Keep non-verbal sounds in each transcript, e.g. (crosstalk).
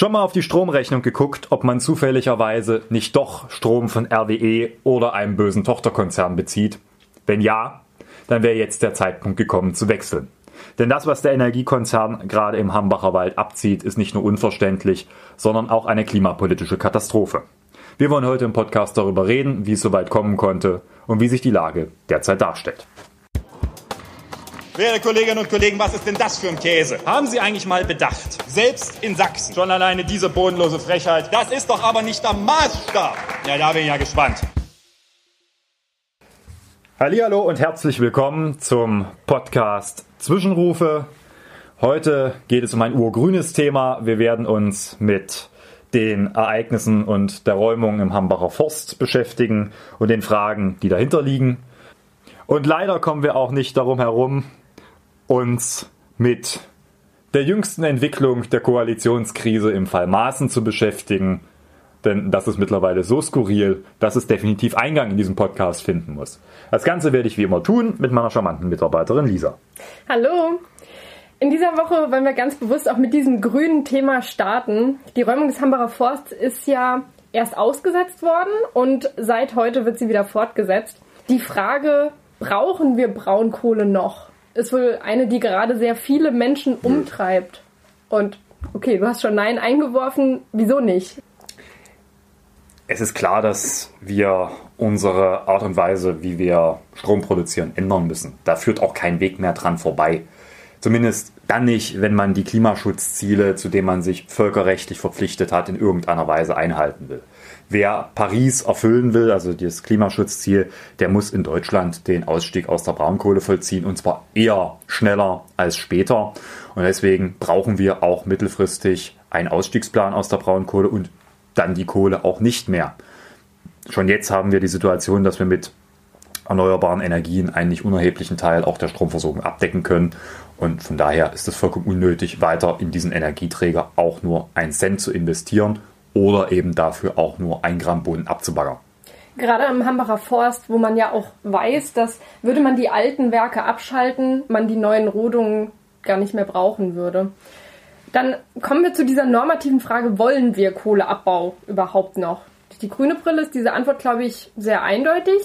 Schon mal auf die Stromrechnung geguckt, ob man zufälligerweise nicht doch Strom von RWE oder einem bösen Tochterkonzern bezieht? Wenn ja, dann wäre jetzt der Zeitpunkt gekommen zu wechseln. Denn das, was der Energiekonzern gerade im Hambacher Wald abzieht, ist nicht nur unverständlich, sondern auch eine klimapolitische Katastrophe. Wir wollen heute im Podcast darüber reden, wie es so weit kommen konnte und wie sich die Lage derzeit darstellt. Werte Kolleginnen und Kollegen, was ist denn das für ein Käse? Haben Sie eigentlich mal bedacht? Selbst in Sachsen. Schon alleine diese bodenlose Frechheit. Das ist doch aber nicht der Maßstab. Ja, da bin ich ja gespannt. Hallo und herzlich willkommen zum Podcast Zwischenrufe. Heute geht es um ein urgrünes Thema. Wir werden uns mit den Ereignissen und der Räumung im Hambacher Forst beschäftigen und den Fragen, die dahinter liegen. Und leider kommen wir auch nicht darum herum, uns mit der jüngsten Entwicklung der Koalitionskrise im Fall Maaßen zu beschäftigen. Denn das ist mittlerweile so skurril, dass es definitiv Eingang in diesem Podcast finden muss. Das Ganze werde ich wie immer tun mit meiner charmanten Mitarbeiterin Lisa. Hallo! In dieser Woche wollen wir ganz bewusst auch mit diesem grünen Thema starten. Die Räumung des Hambacher Forsts ist ja erst ausgesetzt worden und seit heute wird sie wieder fortgesetzt. Die Frage, brauchen wir Braunkohle noch? Ist wohl eine, die gerade sehr viele Menschen umtreibt. Und okay, du hast schon Nein eingeworfen. Wieso nicht? Es ist klar, dass wir unsere Art und Weise, wie wir Strom produzieren, ändern müssen. Da führt auch kein Weg mehr dran vorbei. Zumindest dann nicht, wenn man die Klimaschutzziele, zu denen man sich völkerrechtlich verpflichtet hat, in irgendeiner Weise einhalten will wer Paris erfüllen will, also das Klimaschutzziel, der muss in Deutschland den Ausstieg aus der Braunkohle vollziehen und zwar eher schneller als später. Und deswegen brauchen wir auch mittelfristig einen Ausstiegsplan aus der Braunkohle und dann die Kohle auch nicht mehr. Schon jetzt haben wir die Situation, dass wir mit erneuerbaren Energien einen nicht unerheblichen Teil auch der Stromversorgung abdecken können. Und von daher ist es vollkommen unnötig, weiter in diesen Energieträger auch nur einen Cent zu investieren oder eben dafür auch nur ein Gramm Boden abzubaggern. Gerade am Hambacher Forst, wo man ja auch weiß, dass würde man die alten Werke abschalten, man die neuen Rodungen gar nicht mehr brauchen würde. Dann kommen wir zu dieser normativen Frage, wollen wir Kohleabbau überhaupt noch? Die grüne Brille ist diese Antwort, glaube ich, sehr eindeutig.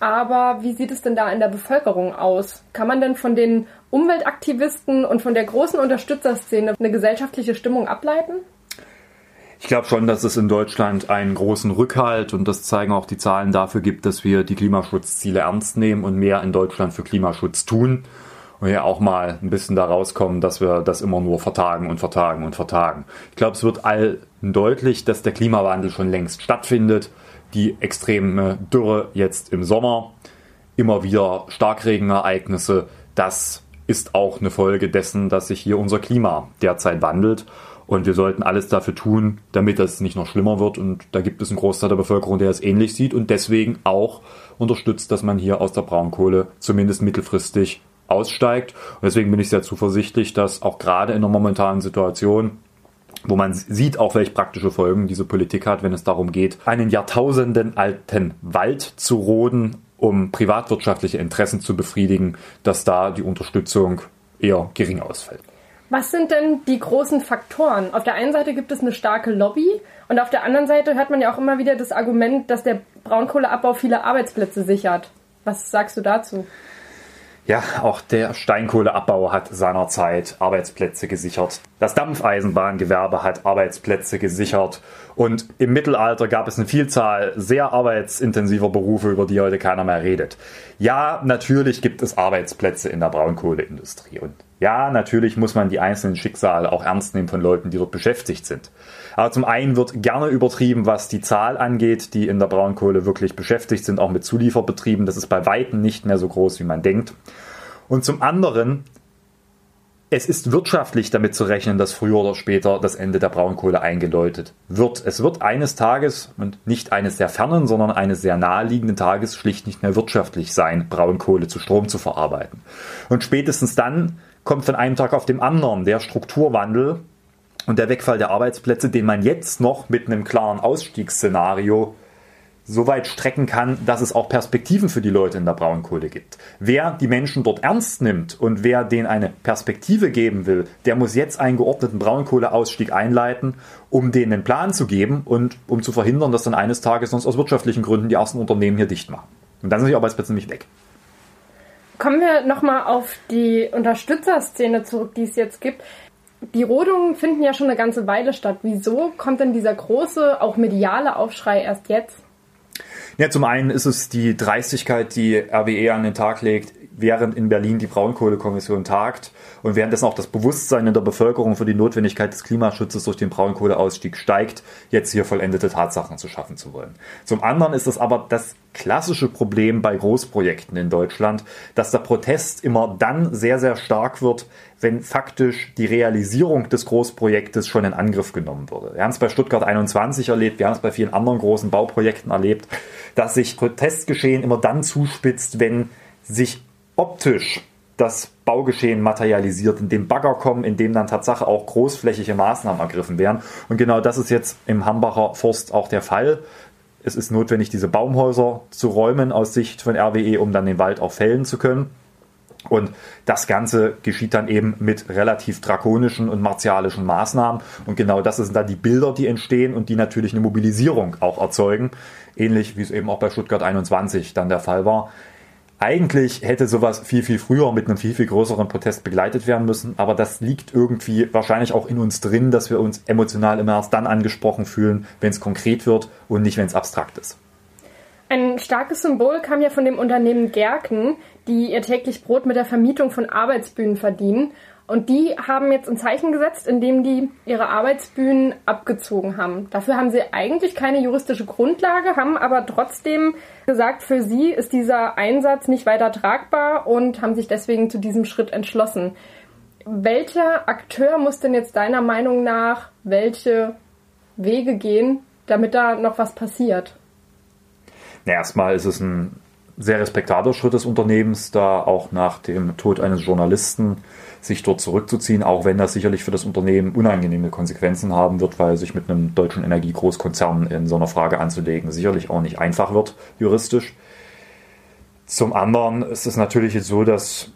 Aber wie sieht es denn da in der Bevölkerung aus? Kann man denn von den Umweltaktivisten und von der großen Unterstützerszene eine gesellschaftliche Stimmung ableiten? Ich glaube schon, dass es in Deutschland einen großen Rückhalt und das zeigen auch die Zahlen dafür gibt, dass wir die Klimaschutzziele ernst nehmen und mehr in Deutschland für Klimaschutz tun. Und ja auch mal ein bisschen da rauskommen, dass wir das immer nur vertagen und vertagen und vertagen. Ich glaube, es wird allen deutlich, dass der Klimawandel schon längst stattfindet. Die extreme Dürre jetzt im Sommer, immer wieder Starkregenereignisse, das ist auch eine Folge dessen, dass sich hier unser Klima derzeit wandelt. Und wir sollten alles dafür tun, damit das nicht noch schlimmer wird. Und da gibt es einen Großteil der Bevölkerung, der es ähnlich sieht und deswegen auch unterstützt, dass man hier aus der Braunkohle zumindest mittelfristig aussteigt. Und deswegen bin ich sehr zuversichtlich, dass auch gerade in der momentanen Situation wo man sieht auch, welche praktische Folgen diese Politik hat, wenn es darum geht, einen Jahrtausenden alten Wald zu roden, um privatwirtschaftliche Interessen zu befriedigen, dass da die Unterstützung eher gering ausfällt. Was sind denn die großen Faktoren? Auf der einen Seite gibt es eine starke Lobby und auf der anderen Seite hört man ja auch immer wieder das Argument, dass der Braunkohleabbau viele Arbeitsplätze sichert. Was sagst du dazu? Ja, auch der Steinkohleabbau hat seinerzeit Arbeitsplätze gesichert. Das Dampfeisenbahngewerbe hat Arbeitsplätze gesichert. Und im Mittelalter gab es eine Vielzahl sehr arbeitsintensiver Berufe, über die heute keiner mehr redet. Ja, natürlich gibt es Arbeitsplätze in der Braunkohleindustrie. Und ja, natürlich muss man die einzelnen Schicksale auch ernst nehmen von Leuten, die dort beschäftigt sind. Aber zum einen wird gerne übertrieben, was die Zahl angeht, die in der Braunkohle wirklich beschäftigt sind, auch mit Zulieferbetrieben. Das ist bei Weitem nicht mehr so groß, wie man denkt. Und zum anderen, es ist wirtschaftlich damit zu rechnen, dass früher oder später das Ende der Braunkohle eingeläutet wird. Es wird eines Tages, und nicht eines sehr fernen, sondern eines sehr naheliegenden Tages, schlicht nicht mehr wirtschaftlich sein, Braunkohle zu Strom zu verarbeiten. Und spätestens dann kommt von einem Tag auf den anderen der Strukturwandel und der Wegfall der Arbeitsplätze, den man jetzt noch mit einem klaren Ausstiegsszenario so weit strecken kann, dass es auch Perspektiven für die Leute in der Braunkohle gibt. Wer die Menschen dort ernst nimmt und wer denen eine Perspektive geben will, der muss jetzt einen geordneten Braunkohleausstieg einleiten, um denen einen Plan zu geben und um zu verhindern, dass dann eines Tages sonst aus wirtschaftlichen Gründen die ersten Unternehmen hier dicht machen. Und dann sind die Arbeitsplätze nämlich weg. Kommen wir nochmal auf die Unterstützerszene zurück, die es jetzt gibt. Die Rodungen finden ja schon eine ganze Weile statt. Wieso kommt denn dieser große, auch mediale Aufschrei erst jetzt? Ja, zum einen ist es die Dreistigkeit, die RWE an den Tag legt, während in Berlin die Braunkohlekommission tagt und währenddessen auch das Bewusstsein in der Bevölkerung für die Notwendigkeit des Klimaschutzes durch den Braunkohleausstieg steigt, jetzt hier vollendete Tatsachen zu schaffen zu wollen. Zum anderen ist es aber das klassische Problem bei Großprojekten in Deutschland, dass der Protest immer dann sehr, sehr stark wird, wenn faktisch die Realisierung des Großprojektes schon in Angriff genommen wurde. Wir haben es bei Stuttgart 21 erlebt, wir haben es bei vielen anderen großen Bauprojekten erlebt, dass sich Protestgeschehen immer dann zuspitzt, wenn sich optisch das Baugeschehen materialisiert, in dem Bagger kommen, in dem dann Tatsache auch großflächige Maßnahmen ergriffen werden. Und genau das ist jetzt im Hambacher Forst auch der Fall. Es ist notwendig, diese Baumhäuser zu räumen aus Sicht von RWE, um dann den Wald auch fällen zu können. Und das Ganze geschieht dann eben mit relativ drakonischen und martialischen Maßnahmen. Und genau das sind dann die Bilder, die entstehen und die natürlich eine Mobilisierung auch erzeugen. Ähnlich wie es eben auch bei Stuttgart 21 dann der Fall war. Eigentlich hätte sowas viel, viel früher mit einem viel, viel größeren Protest begleitet werden müssen. Aber das liegt irgendwie wahrscheinlich auch in uns drin, dass wir uns emotional immer erst dann angesprochen fühlen, wenn es konkret wird und nicht, wenn es abstrakt ist. Ein starkes Symbol kam ja von dem Unternehmen Gerken, die ihr täglich Brot mit der Vermietung von Arbeitsbühnen verdienen. Und die haben jetzt ein Zeichen gesetzt, indem die ihre Arbeitsbühnen abgezogen haben. Dafür haben sie eigentlich keine juristische Grundlage, haben aber trotzdem gesagt, für sie ist dieser Einsatz nicht weiter tragbar und haben sich deswegen zu diesem Schritt entschlossen. Welcher Akteur muss denn jetzt deiner Meinung nach welche Wege gehen, damit da noch was passiert? Na, erstmal ist es ein sehr respektabler Schritt des Unternehmens, da auch nach dem Tod eines Journalisten sich dort zurückzuziehen, auch wenn das sicherlich für das Unternehmen unangenehme Konsequenzen haben wird, weil sich mit einem deutschen Energiegroßkonzern in so einer Frage anzulegen sicherlich auch nicht einfach wird, juristisch. Zum anderen ist es natürlich so, dass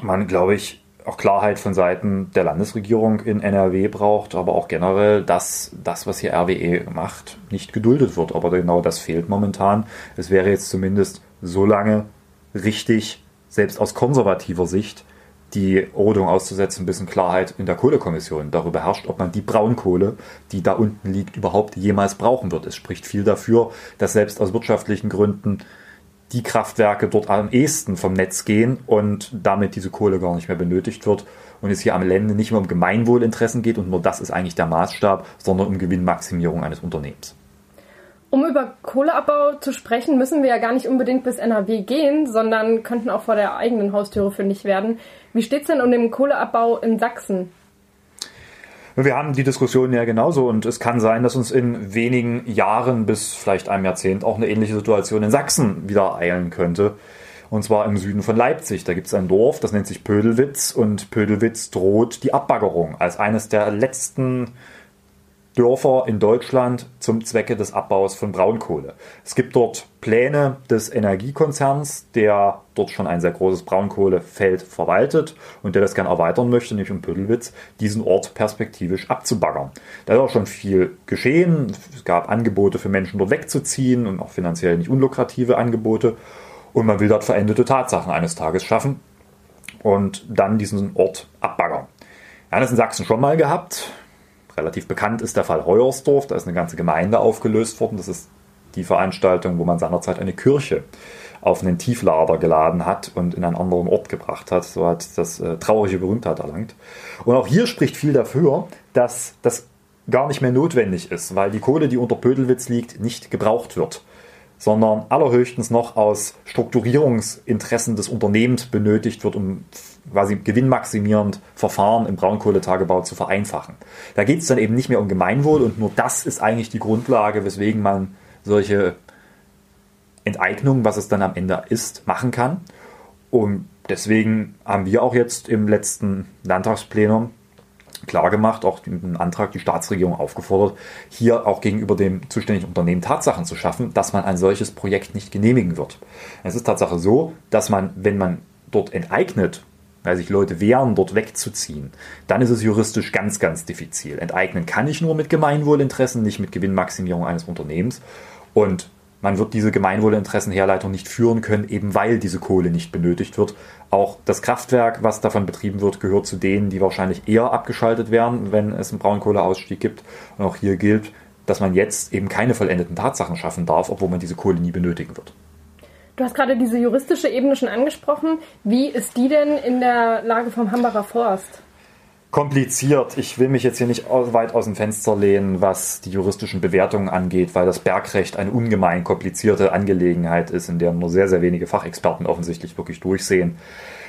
man, glaube ich, auch Klarheit von Seiten der Landesregierung in NRW braucht, aber auch generell, dass das, was hier RWE macht, nicht geduldet wird. Aber genau das fehlt momentan. Es wäre jetzt zumindest so lange richtig, selbst aus konservativer Sicht, die Rodung auszusetzen, bis in Klarheit in der Kohlekommission darüber herrscht, ob man die Braunkohle, die da unten liegt, überhaupt jemals brauchen wird. Es spricht viel dafür, dass selbst aus wirtschaftlichen Gründen die Kraftwerke dort am ehesten vom Netz gehen und damit diese Kohle gar nicht mehr benötigt wird und es hier am Ende nicht mehr um Gemeinwohlinteressen geht und nur das ist eigentlich der Maßstab, sondern um Gewinnmaximierung eines Unternehmens. Um über Kohleabbau zu sprechen, müssen wir ja gar nicht unbedingt bis NRW gehen, sondern könnten auch vor der eigenen Haustüre fündig werden. Wie steht es denn um den Kohleabbau in Sachsen? Wir haben die Diskussion ja genauso und es kann sein, dass uns in wenigen Jahren bis vielleicht einem Jahrzehnt auch eine ähnliche Situation in Sachsen wieder eilen könnte. Und zwar im Süden von Leipzig. Da gibt es ein Dorf, das nennt sich Pödelwitz und Pödelwitz droht die Abbaggerung als eines der letzten Dörfer in Deutschland zum Zwecke des Abbaus von Braunkohle. Es gibt dort Pläne des Energiekonzerns, der dort schon ein sehr großes Braunkohlefeld verwaltet und der das gerne erweitern möchte, nämlich um Pödelwitz, diesen Ort perspektivisch abzubaggern. Da ist auch schon viel geschehen. Es gab Angebote für Menschen dort wegzuziehen und auch finanziell nicht unlukrative Angebote. Und man will dort veränderte Tatsachen eines Tages schaffen und dann diesen Ort abbaggern. Wir haben das in Sachsen schon mal gehabt relativ bekannt ist der Fall Heuersdorf. Da ist eine ganze Gemeinde aufgelöst worden. Das ist die Veranstaltung, wo man seinerzeit eine Kirche auf einen Tieflader geladen hat und in einen anderen Ort gebracht hat. So hat das äh, traurige Berühmtheit erlangt. Und auch hier spricht viel dafür, dass das gar nicht mehr notwendig ist, weil die Kohle, die unter Pödelwitz liegt, nicht gebraucht wird sondern allerhöchstens noch aus Strukturierungsinteressen des Unternehmens benötigt wird, um quasi gewinnmaximierend Verfahren im Braunkohletagebau zu vereinfachen. Da geht es dann eben nicht mehr um Gemeinwohl und nur das ist eigentlich die Grundlage, weswegen man solche Enteignungen, was es dann am Ende ist, machen kann. Und deswegen haben wir auch jetzt im letzten Landtagsplenum klargemacht, auch im Antrag die Staatsregierung aufgefordert, hier auch gegenüber dem zuständigen Unternehmen Tatsachen zu schaffen, dass man ein solches Projekt nicht genehmigen wird. Es ist Tatsache so, dass man, wenn man dort enteignet, weil sich Leute wehren, dort wegzuziehen, dann ist es juristisch ganz, ganz diffizil. Enteignen kann ich nur mit Gemeinwohlinteressen, nicht mit Gewinnmaximierung eines Unternehmens. Und man wird diese Gemeinwohlinteressenherleitung nicht führen können, eben weil diese Kohle nicht benötigt wird. Auch das Kraftwerk, was davon betrieben wird, gehört zu denen, die wahrscheinlich eher abgeschaltet werden, wenn es einen Braunkohleausstieg gibt. Und auch hier gilt, dass man jetzt eben keine vollendeten Tatsachen schaffen darf, obwohl man diese Kohle nie benötigen wird. Du hast gerade diese juristische Ebene schon angesprochen. Wie ist die denn in der Lage vom Hambacher Forst? Kompliziert. Ich will mich jetzt hier nicht weit aus dem Fenster lehnen, was die juristischen Bewertungen angeht, weil das Bergrecht eine ungemein komplizierte Angelegenheit ist, in der nur sehr, sehr wenige Fachexperten offensichtlich wirklich durchsehen.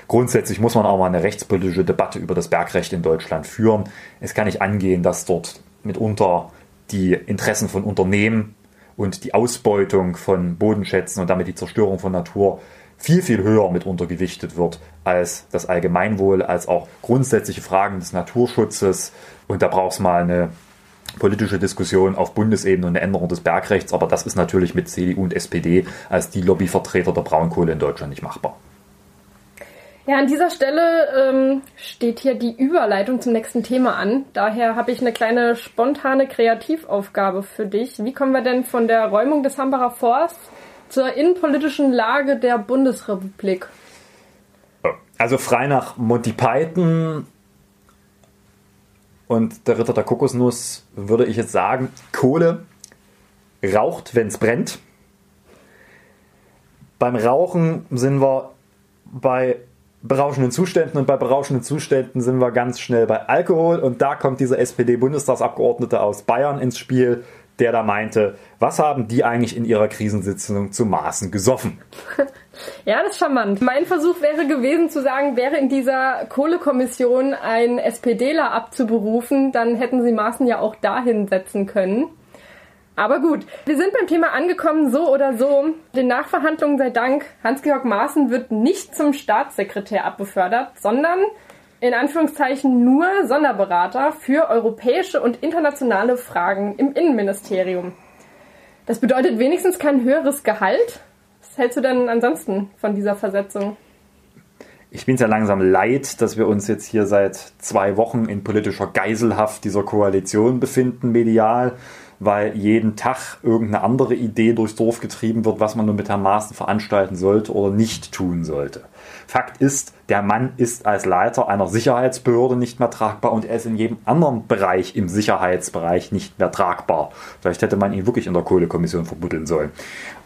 Grundsätzlich muss man auch mal eine rechtspolitische Debatte über das Bergrecht in Deutschland führen. Es kann nicht angehen, dass dort mitunter die Interessen von Unternehmen und die Ausbeutung von Bodenschätzen und damit die Zerstörung von Natur viel, viel höher mit untergewichtet wird als das Allgemeinwohl, als auch grundsätzliche Fragen des Naturschutzes. Und da braucht es mal eine politische Diskussion auf Bundesebene und eine Änderung des Bergrechts. Aber das ist natürlich mit CDU und SPD als die Lobbyvertreter der Braunkohle in Deutschland nicht machbar. Ja, an dieser Stelle ähm, steht hier die Überleitung zum nächsten Thema an. Daher habe ich eine kleine spontane Kreativaufgabe für dich. Wie kommen wir denn von der Räumung des Hambacher Forsts zur innenpolitischen Lage der Bundesrepublik. Also frei nach Monty Python und der Ritter der Kokosnuss würde ich jetzt sagen, Kohle raucht, wenn es brennt. Beim Rauchen sind wir bei berauschenden Zuständen und bei berauschenden Zuständen sind wir ganz schnell bei Alkohol und da kommt dieser SPD-Bundestagsabgeordnete aus Bayern ins Spiel, der da meinte, was haben die eigentlich in ihrer Krisensitzung zu Maßen gesoffen? (laughs) Ja, das ist charmant. Mein Versuch wäre gewesen zu sagen, wäre in dieser Kohlekommission ein SPDler abzuberufen, dann hätten sie Maßen ja auch dahin setzen können. Aber gut, wir sind beim Thema angekommen, so oder so. Den Nachverhandlungen sei Dank, Hans-Georg Maaßen wird nicht zum Staatssekretär abbefördert, sondern in Anführungszeichen nur Sonderberater für europäische und internationale Fragen im Innenministerium. Das bedeutet wenigstens kein höheres Gehalt. Was hältst du denn ansonsten von dieser Versetzung? Ich bin es ja langsam leid, dass wir uns jetzt hier seit zwei Wochen in politischer Geiselhaft dieser Koalition befinden, medial weil jeden Tag irgendeine andere Idee durchs Dorf getrieben wird, was man nun mit Herrn Maaßen veranstalten sollte oder nicht tun sollte. Fakt ist, der Mann ist als Leiter einer Sicherheitsbehörde nicht mehr tragbar und er ist in jedem anderen Bereich im Sicherheitsbereich nicht mehr tragbar. Vielleicht hätte man ihn wirklich in der Kohlekommission verbuddeln sollen.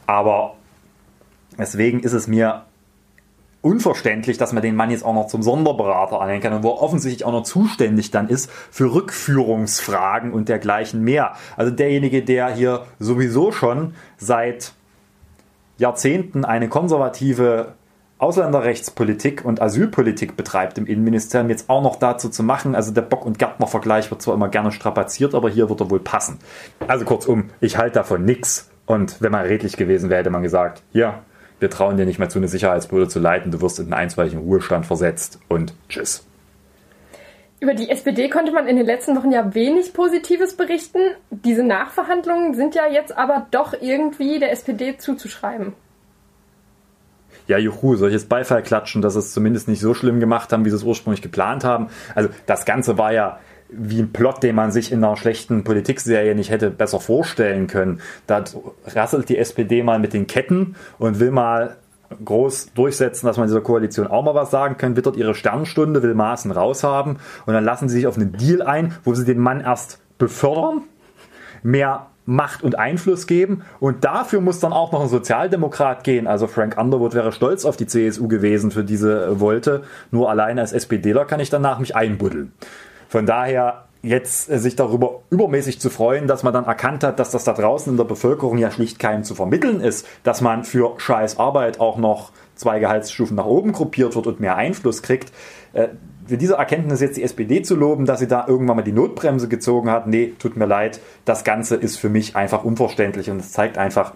Aber deswegen ist es mir unverständlich, dass man den Mann jetzt auch noch zum Sonderberater anhängen kann und wo er offensichtlich auch noch zuständig dann ist für Rückführungsfragen und dergleichen mehr. Also derjenige, der hier sowieso schon seit Jahrzehnten eine konservative Ausländerrechtspolitik und Asylpolitik betreibt im Innenministerium, jetzt auch noch dazu zu machen. Also der Bock- und Gärtner-Vergleich wird zwar immer gerne strapaziert, aber hier wird er wohl passen. Also kurzum, ich halte davon nichts. Und wenn man redlich gewesen wäre, hätte man gesagt, ja, wir trauen dir nicht mehr zu, eine Sicherheitsbehörde zu leiten, du wirst in einen einstweiligen Ruhestand versetzt und tschüss. Über die SPD konnte man in den letzten Wochen ja wenig Positives berichten. Diese Nachverhandlungen sind ja jetzt aber doch irgendwie der SPD zuzuschreiben. Ja, juhu, soll ich jetzt Beifall klatschen, dass es zumindest nicht so schlimm gemacht haben, wie sie es ursprünglich geplant haben? Also das Ganze war ja wie ein Plot, den man sich in einer schlechten Politikserie nicht hätte besser vorstellen können. Da rasselt die SPD mal mit den Ketten und will mal groß durchsetzen, dass man dieser Koalition auch mal was sagen kann, wittert ihre Sternstunde, will Maßen raushaben und dann lassen sie sich auf einen Deal ein, wo sie den Mann erst befördern, mehr Macht und Einfluss geben und dafür muss dann auch noch ein Sozialdemokrat gehen. Also Frank Underwood wäre stolz auf die CSU gewesen für diese Wolte. Nur allein als SPDler kann ich danach mich einbuddeln. Von daher jetzt äh, sich darüber übermäßig zu freuen, dass man dann erkannt hat, dass das da draußen in der Bevölkerung ja schlicht keinem zu vermitteln ist, dass man für scheiß Arbeit auch noch zwei Gehaltsstufen nach oben gruppiert wird und mehr Einfluss kriegt. Für diese Erkenntnis jetzt die SPD zu loben, dass sie da irgendwann mal die Notbremse gezogen hat, nee, tut mir leid, das Ganze ist für mich einfach unverständlich und es zeigt einfach,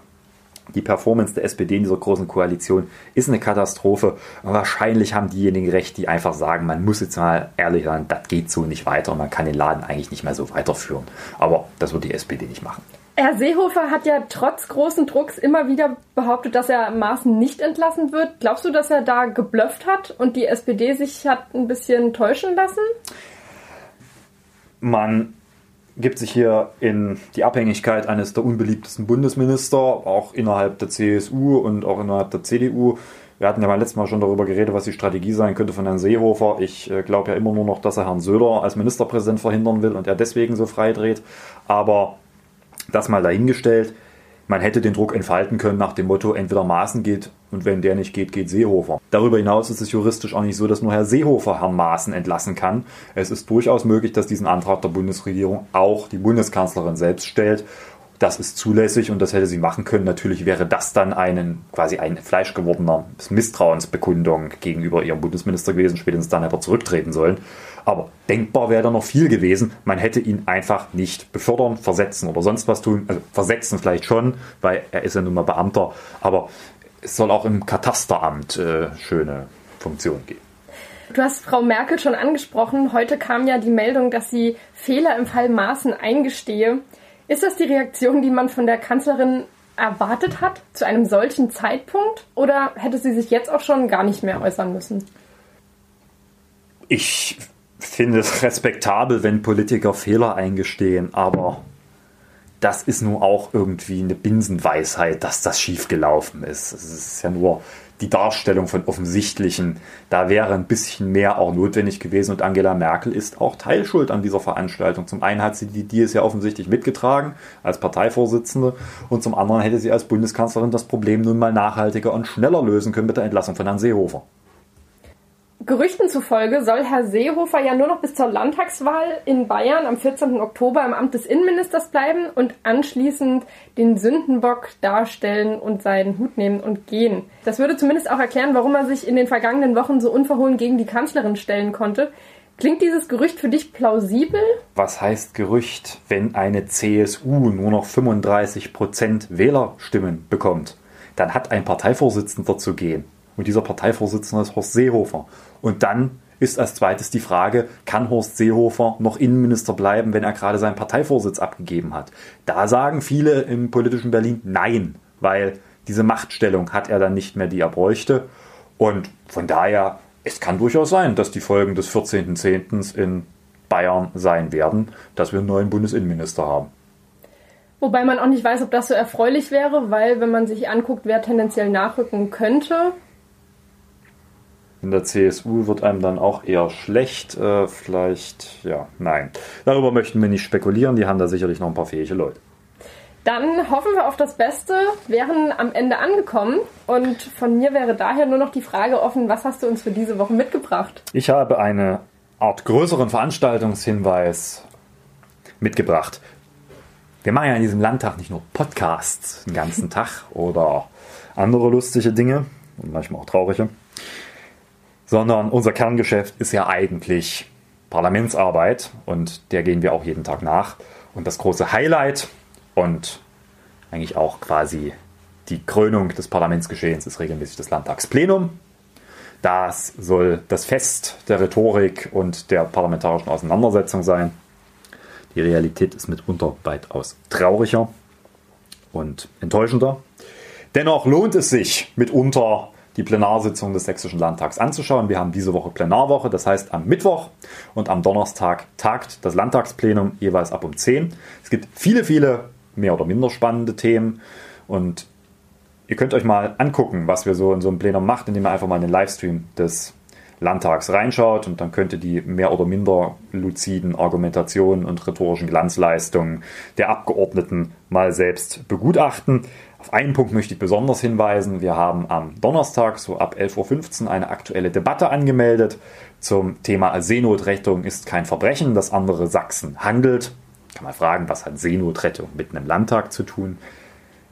Die Performance der SPD in dieser großen Koalition ist eine Katastrophe. Wahrscheinlich haben diejenigen recht, die einfach sagen, man muss jetzt mal ehrlich sein, das geht so nicht weiter man kann den Laden eigentlich nicht mehr so weiterführen. Aber das wird die SPD nicht machen. Herr Seehofer hat ja trotz großen Drucks immer wieder behauptet, dass er Maaßen nicht entlassen wird. Glaubst du, dass er da geblufft hat und die SPD sich hat ein bisschen täuschen lassen? Man gibt sich hier in die Abhängigkeit eines der unbeliebtesten Bundesminister, auch innerhalb der CSU und auch innerhalb der CDU. Wir hatten ja beim letzten Mal schon darüber geredet, was die Strategie sein könnte von Herrn Seehofer. Ich äh, glaube ja immer nur noch, dass er Herrn Söder als Ministerpräsident verhindern will und er deswegen so freidreht. Aber das mal dahingestellt. Man hätte den Druck entfalten können nach dem Motto, entweder Maaßen geht und wenn der nicht geht, geht Seehofer. Darüber hinaus ist es juristisch auch nicht so, dass nur Herr Seehofer Herrn Maaßen entlassen kann. Es ist durchaus möglich, dass diesen Antrag der Bundesregierung auch die Bundeskanzlerin selbst stellt. Das ist zulässig und das hätte sie machen können. Natürlich wäre das dann einen, quasi ein fleischgewordener Misstrauensbekundung gegenüber ihrem Bundesminister gewesen. Spätestens dann hätte er zurücktreten sollen. Aber denkbar wäre da noch viel gewesen. Man hätte ihn einfach nicht befördern, versetzen oder sonst was tun. Also versetzen vielleicht schon, weil er ist ja nun mal Beamter. Aber es soll auch im Katasteramt äh, schöne Funktionen geben. Du hast Frau Merkel schon angesprochen. Heute kam ja die Meldung, dass sie Fehler im Fall Maaßen eingestehe. Ist das die Reaktion, die man von der Kanzlerin erwartet hat zu einem solchen Zeitpunkt? Oder hätte sie sich jetzt auch schon gar nicht mehr äußern müssen? Ich finde es respektabel, wenn Politiker Fehler eingestehen, aber das ist nun auch irgendwie eine Binsenweisheit, dass das schiefgelaufen ist. Es ist ja nur die Darstellung von offensichtlichen. Da wäre ein bisschen mehr auch notwendig gewesen und Angela Merkel ist auch Teilschuld an dieser Veranstaltung. Zum einen hat sie die Deals ja offensichtlich mitgetragen als Parteivorsitzende und zum anderen hätte sie als Bundeskanzlerin das Problem nun mal nachhaltiger und schneller lösen können mit der Entlassung von Herrn Seehofer. Gerüchten zufolge soll Herr Seehofer ja nur noch bis zur Landtagswahl in Bayern am 14. Oktober im Amt des Innenministers bleiben und anschließend den Sündenbock darstellen und seinen Hut nehmen und gehen. Das würde zumindest auch erklären, warum er sich in den vergangenen Wochen so unverhohlen gegen die Kanzlerin stellen konnte. Klingt dieses Gerücht für dich plausibel? Was heißt Gerücht, wenn eine CSU nur noch 35 Prozent Wählerstimmen bekommt? Dann hat ein Parteivorsitzender zu gehen. Und dieser Parteivorsitzende ist Horst Seehofer. Und dann ist als zweites die Frage, kann Horst Seehofer noch Innenminister bleiben, wenn er gerade seinen Parteivorsitz abgegeben hat? Da sagen viele im politischen Berlin nein, weil diese Machtstellung hat er dann nicht mehr, die er bräuchte. Und von daher, es kann durchaus sein, dass die Folgen des 14.10. in Bayern sein werden, dass wir einen neuen Bundesinnenminister haben. Wobei man auch nicht weiß, ob das so erfreulich wäre, weil wenn man sich anguckt, wer tendenziell nachrücken könnte, in der CSU wird einem dann auch eher schlecht. Äh, vielleicht, ja, nein. Darüber möchten wir nicht spekulieren. Die haben da sicherlich noch ein paar fähige Leute. Dann hoffen wir auf das Beste, wären am Ende angekommen. Und von mir wäre daher nur noch die Frage offen, was hast du uns für diese Woche mitgebracht? Ich habe eine Art größeren Veranstaltungshinweis mitgebracht. Wir machen ja in diesem Landtag nicht nur Podcasts den ganzen (laughs) Tag oder andere lustige Dinge und manchmal auch traurige sondern unser Kerngeschäft ist ja eigentlich Parlamentsarbeit und der gehen wir auch jeden Tag nach. Und das große Highlight und eigentlich auch quasi die Krönung des Parlamentsgeschehens ist regelmäßig das Landtagsplenum. Das soll das Fest der Rhetorik und der parlamentarischen Auseinandersetzung sein. Die Realität ist mitunter weitaus trauriger und enttäuschender. Dennoch lohnt es sich mitunter die Plenarsitzung des Sächsischen Landtags anzuschauen. Wir haben diese Woche Plenarwoche, das heißt am Mittwoch und am Donnerstag tagt das Landtagsplenum jeweils ab um 10. Es gibt viele, viele mehr oder minder spannende Themen und ihr könnt euch mal angucken, was wir so in so einem Plenum macht, indem ihr einfach mal in den Livestream des Landtags reinschaut und dann könnt ihr die mehr oder minder luziden Argumentationen und rhetorischen Glanzleistungen der Abgeordneten mal selbst begutachten. Auf einen Punkt möchte ich besonders hinweisen. Wir haben am Donnerstag, so ab 11.15 Uhr, eine aktuelle Debatte angemeldet zum Thema Seenotrettung ist kein Verbrechen, das andere Sachsen handelt. Kann man fragen, was hat Seenotrettung mit einem Landtag zu tun?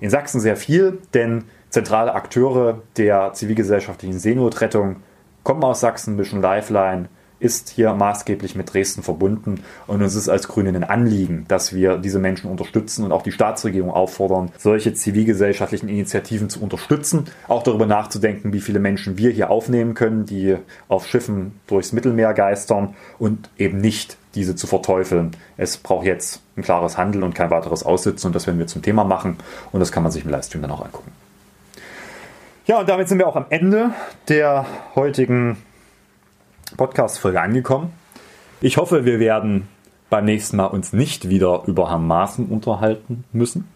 In Sachsen sehr viel, denn zentrale Akteure der zivilgesellschaftlichen Seenotrettung kommen aus Sachsen, Mission Lifeline, ist hier maßgeblich mit Dresden verbunden und es ist als Grünen ein Anliegen, dass wir diese Menschen unterstützen und auch die Staatsregierung auffordern, solche zivilgesellschaftlichen Initiativen zu unterstützen, auch darüber nachzudenken, wie viele Menschen wir hier aufnehmen können, die auf Schiffen durchs Mittelmeer geistern und eben nicht diese zu verteufeln. Es braucht jetzt ein klares Handeln und kein weiteres Aussitzen und das werden wir zum Thema machen und das kann man sich im Livestream dann auch angucken. Ja, und damit sind wir auch am Ende der heutigen Podcast-Folge angekommen. Ich hoffe, wir werden beim nächsten Mal uns nicht wieder über Herrn Maaßen unterhalten müssen.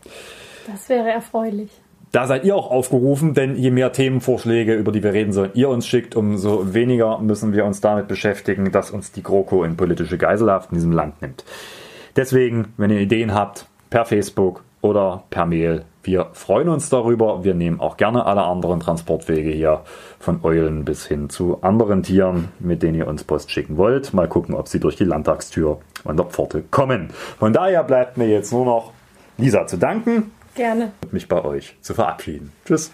Das wäre erfreulich. Da seid ihr auch aufgerufen, denn je mehr Themenvorschläge, über die wir reden sollen, ihr uns schickt, umso weniger müssen wir uns damit beschäftigen, dass uns die GroKo in politische Geiselhaft in diesem Land nimmt. Deswegen, wenn ihr Ideen habt, per Facebook oder per Mail, wir freuen uns darüber. Wir nehmen auch gerne alle anderen Transportwege hier von Eulen bis hin zu anderen Tieren, mit denen ihr uns Post schicken wollt. Mal gucken, ob sie durch die Landtagstür an der Pforte kommen. Von daher bleibt mir jetzt nur noch Lisa zu danken. Gerne. Und mich bei euch zu verabschieden. Tschüss.